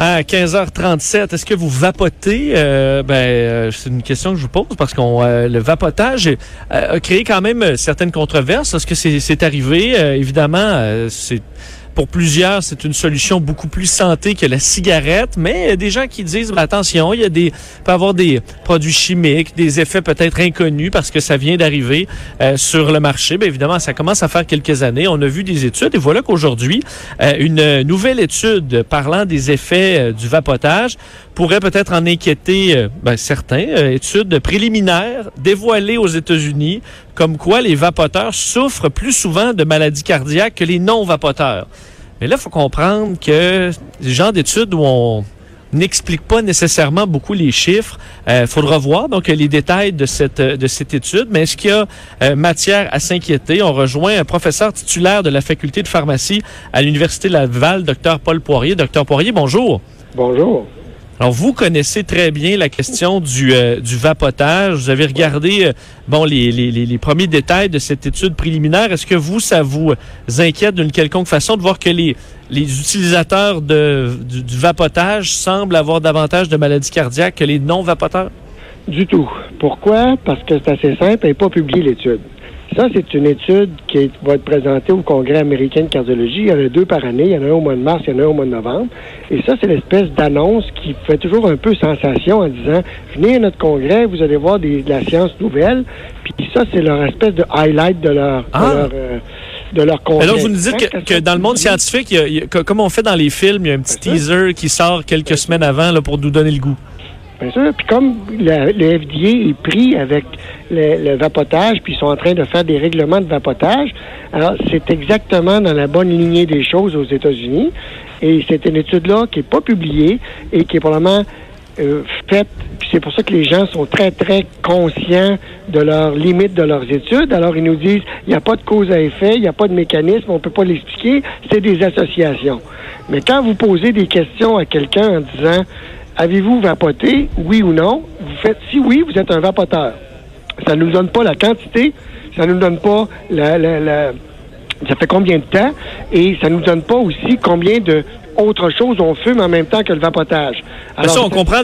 À 15h37, est-ce que vous vapotez? Euh, ben, euh, c'est une question que je vous pose parce que le vapotage euh, a créé quand même certaines controverses. Est-ce que c'est arrivé? évidemment, c'est pour plusieurs, c'est une solution beaucoup plus santé que la cigarette, mais il y a des gens qui disent, ben, attention, il y a des, peut avoir des produits chimiques, des effets peut-être inconnus parce que ça vient d'arriver euh, sur le marché. Bien évidemment, ça commence à faire quelques années. On a vu des études et voilà qu'aujourd'hui, euh, une nouvelle étude parlant des effets euh, du vapotage pourrait peut-être en inquiéter ben, certains. études préliminaires dévoilées aux États-Unis comme quoi les vapoteurs souffrent plus souvent de maladies cardiaques que les non-vapoteurs. Mais là, il faut comprendre que les genres d'études où on n'explique pas nécessairement beaucoup les chiffres. Il euh, faudra voir donc les détails de cette de cette étude. Mais est-ce qu'il y a euh, matière à s'inquiéter? On rejoint un professeur titulaire de la faculté de pharmacie à l'université Laval, docteur Paul Poirier. Docteur Poirier, bonjour. Bonjour. Alors, vous connaissez très bien la question du, euh, du vapotage. Vous avez regardé euh, bon, les, les, les, premiers détails de cette étude préliminaire. Est-ce que vous, ça vous inquiète d'une quelconque façon de voir que les, les utilisateurs de, du, du vapotage semblent avoir davantage de maladies cardiaques que les non-vapoteurs? Du tout. Pourquoi? Parce que c'est assez simple, n'est pas publié l'étude. Ça, c'est une étude qui va être présentée au Congrès américain de cardiologie. Il y en a deux par année. Il y en a un au mois de mars, il y en a un au mois de novembre. Et ça, c'est l'espèce d'annonce qui fait toujours un peu sensation en disant venez à notre congrès, vous allez voir des, de la science nouvelle. Puis ça, c'est leur espèce de highlight de leur, de Ah! leur, euh, de leur congrès. Alors, vous nous dites que, que dans le monde scientifique, il y a- il y a- que- comme on fait dans les films, il y a un petit teaser qui sort quelques semaines avant là, pour nous donner le goût. Puis comme le FDA est pris avec le, le vapotage, puis ils sont en train de faire des règlements de vapotage, alors c'est exactement dans la bonne lignée des choses aux États-Unis. Et c'est une étude-là qui n'est pas publiée et qui est probablement euh, faite. Puis c'est pour ça que les gens sont très, très conscients de leurs limites de leurs études. Alors ils nous disent, il n'y a pas de cause à effet, il n'y a pas de mécanisme, on ne peut pas l'expliquer, c'est des associations. Mais quand vous posez des questions à quelqu'un en disant, Avez-vous vapoté, oui ou non? Vous faites si oui, vous êtes un vapoteur. Ça ne nous donne pas la quantité, ça ne nous donne pas la, la, la- ça fait combien de temps, et ça ne nous donne pas aussi combien de autres choses on fume en même temps que le vapotage. Ben ça, on comprend,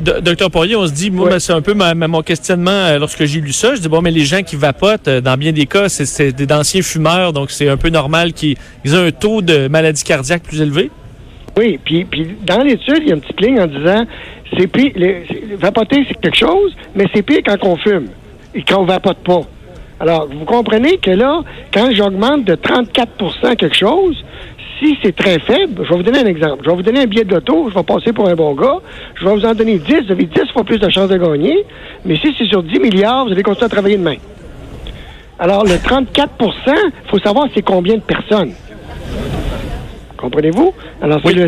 docteur Poirier, on se dit, moi, ben, c'est un peu ma- ma- mon questionnement euh, lorsque j'ai lu ça. Je dis, bon, mais les gens qui vapotent, euh, dans bien des cas, c'est- des d'anciens fumeurs, donc c'est un peu normal qu'ils ils aient un taux de maladie cardiaque plus élevé. Oui, puis, puis dans l'étude, il y a une petite ligne en disant c'est pire, vapoter, c'est quelque chose, mais c'est pire quand on fume et quand on vapote pas. Alors, vous comprenez que là, quand j'augmente de 34% quelque chose, si c'est très faible, je vais vous donner un exemple. Je vais vous donner un billet d'auto, je vais passer pour un bon gars, je vais vous en donner 10, vous avez 10 fois plus de chances de gagner, mais si c'est sur 10 milliards, vous allez continuer à travailler demain. Alors, le 34% il faut savoir c'est combien de personnes. Comprenez-vous? Alors, c'est, le-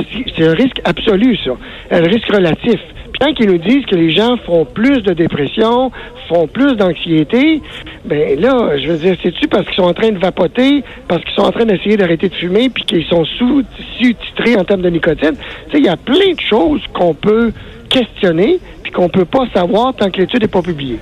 un risque absolu, ça. Un risque relatif. Puis tant qu'ils nous disent que les gens font plus de dépression, font plus d'anxiété, ben là, je veux dire, c'est-tu parce qu'ils sont en train de vapoter, parce qu'ils sont en train d'essayer d'arrêter de fumer, puis qu'ils sont sous- sous-titrés en termes de nicotine? Tu sais, il y a plein de choses qu'on peut questionner, puis qu'on peut pas savoir tant que l'étude n'est pas publiée.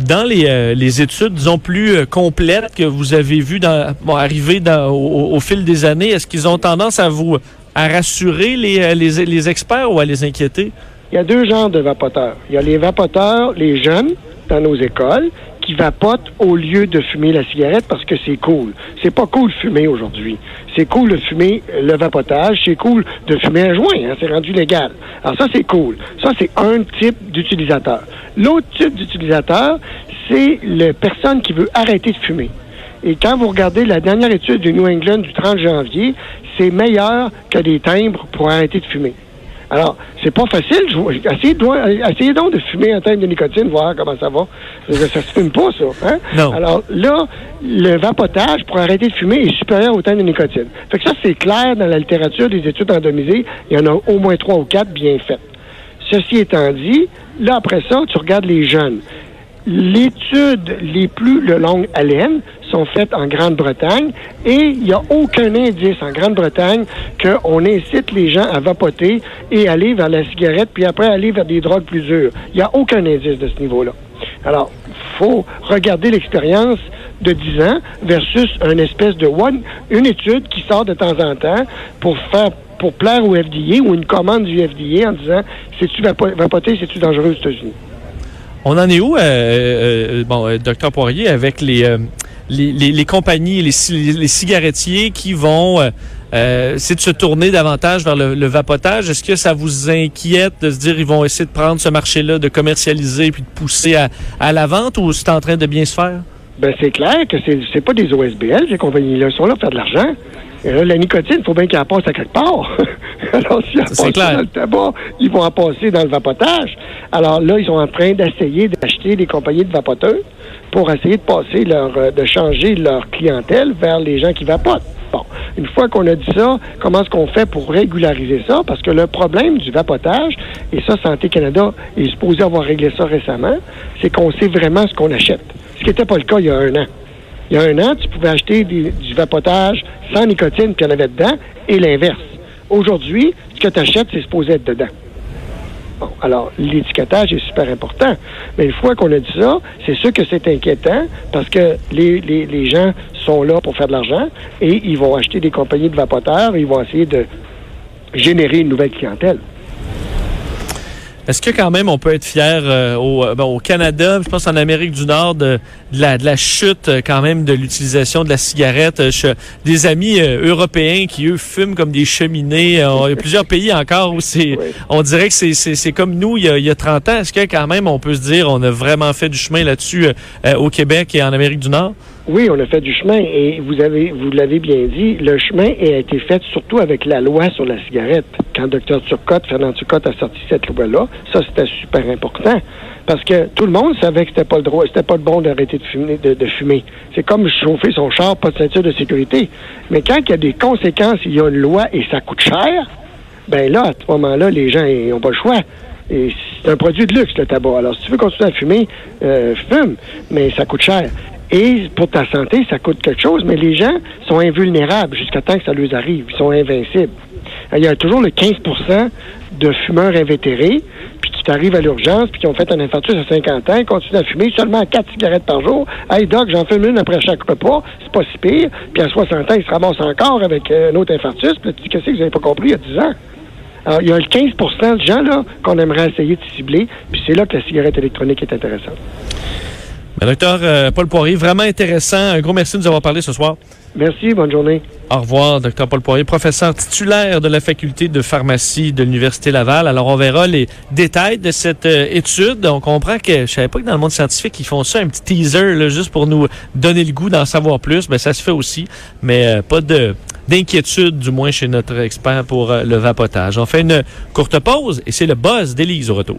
Dans les, euh, les études, disons, plus euh, complètes que vous avez vues arriver au, fil des années, est-ce qu'ils ont tendance à vous à rassurer les, euh, les, les experts ou à les inquiéter? Il y a deux genres de vapoteurs. Il y a les vapoteurs, les jeunes, dans nos écoles, qui vapotent au lieu de fumer la cigarette parce que c'est cool. C'est pas cool de fumer aujourd'hui. C'est cool de fumer le vapotage. C'est cool de fumer un joint. hein. C'est rendu légal. Alors ça, c'est cool. Ça, c'est un type d'utilisateur. L'autre type d'utilisateur, c'est la personne qui veut arrêter de fumer. Et quand vous regardez la dernière étude du New England du 30 janvier, c'est meilleur que des timbres pour arrêter de fumer. Alors, c'est pas facile. Essayez, de- essayez donc de fumer un timbre de nicotine, voir comment ça va. Ça se fume pas, ça. Hein? Non. Alors là, le vapotage pour arrêter de fumer est supérieur au timbre de nicotine. Fait que ça, c'est clair dans la littérature des études randomisées. Il y en a au moins trois ou quatre bien faites. Ceci étant dit, là, après ça, tu regardes les jeunes. l'étude les plus de longue sont faites en Grande-Bretagne et il n'y a aucun indice en Grande-Bretagne qu'on incite les gens à vapoter et aller vers la cigarette puis après aller vers des drogues plus dures. Il n'y a aucun indice de ce niveau-là. Alors, faut regarder l'expérience de 10 ans versus une espèce de one, une étude qui sort de temps en temps pour faire pour plaire au FDA ou une commande du FDA en disant c'est-tu vapoter, c'est-tu dangereux aux États-Unis? On en est où, euh, euh, bon, euh, docteur Poirier, avec les, les, les, compagnies, les, les, cigarettiers qui vont essayer de se tourner davantage vers le, vapotage? Est-ce que ça vous inquiète de se dire ils vont essayer de prendre ce marché-là, de commercialiser puis de pousser à, à la vente ou c'est en train de bien se faire? Ben c'est clair que c'est c'est pas des OSBL, ces compagnies-là sont là pour faire de l'argent. Et là, la nicotine, il faut bien qu'elle passe à quelque part. Alors, si elle passe dans le tabac, ils vont en passer dans le vapotage. Alors là, ils sont en train d'essayer d'acheter des compagnies de vapoteurs pour essayer de passer leur, euh, de changer leur clientèle vers les gens qui vapotent. Bon, une fois qu'on a dit ça, comment est-ce qu'on fait pour régulariser ça? Parce que le problème du vapotage, et ça, Santé Canada est supposé avoir réglé ça récemment, c'est qu'on sait vraiment ce qu'on achète. Ce qui n'était pas le cas il y a un an. Il y a un an, tu pouvais acheter du vapotage sans nicotine, puis il y en avait dedans, et l'inverse. Aujourd'hui, ce que tu achètes, c'est supposé être dedans. Bon, alors, l'étiquetage est super important. Mais une fois qu'on a dit ça, c'est sûr que c'est inquiétant parce que les, les, les, gens sont là pour faire de l'argent et ils vont acheter des compagnies de vapoteurs, ils vont essayer de générer une nouvelle clientèle. Est-ce que quand même on peut être fier euh, au, euh, au, Canada, je pense en Amérique du Nord, de, la, de la, chute euh, quand même de l'utilisation de la cigarette? des amis européens qui, eux, fument comme des cheminées. il y a plusieurs pays encore où c'est, on dirait que c'est comme nous il y, a, il y, a, 30 ans. Est-ce que quand même on peut se dire on a vraiment fait du chemin là-dessus au Québec et en Amérique du Nord? Oui, on a fait du chemin et vous avez, l'avez bien dit, le chemin a été fait surtout avec la loi sur la cigarette. Quand Dr Turcotte, Fernand Turcotte a sorti cette loi-là, ça c'était super important parce que tout le monde savait que c'était pas le droit, c'était pas le bon d'arrêter de fumer. De, fumer. C'est comme chauffer son char, pas de ceinture de sécurité. Mais quand il y a des conséquences, il y a une loi et ça coûte cher, ben là, à ce moment-là, les gens n'ont pas le choix. C'est un produit de luxe, le tabac. Alors, si tu veux continuer à fumer, euh, fume, mais ça coûte cher. Et pour ta santé, ça coûte quelque chose, mais les gens sont invulnérables jusqu'à temps que ça leur arrive. Ils sont invincibles. Il y a toujours le 15% de fumeurs invétérés, puis qui t'arrivent à l'urgence, puis qui ont fait un infarctus à 50 ans, ils continuent à fumer seulement 4 cigarettes par jour. Hey doc, j'en fume une après chaque repas, c'est pas si pire. Puis à 60 ans, ils se ramassent encore avec euh, un autre infarctus. Puis tu qu'est-ce que vous n'avez pas compris il y a 10 ans? Alors, il y a le 15% de gens là qu'on aimerait essayer de cibler, puis c'est là que la cigarette électronique est intéressante. Ben, docteur euh, Paul Poirier, vraiment intéressant. Un gros merci de nous avoir parlé ce soir. Merci, bonne journée. Au revoir, docteur Paul Poirier, professeur titulaire de la faculté de pharmacie de l'Université Laval. Alors, on verra les détails de cette euh, étude. On comprend que, je savais pas que dans le monde scientifique, ils font ça, un petit teaser, là, juste pour nous donner le goût d'en savoir plus. Ben, ça se fait aussi, mais euh, pas de d'inquiétude, du moins chez notre expert pour le vapotage. On fait une courte pause et c'est le buzz d'Élise au retour.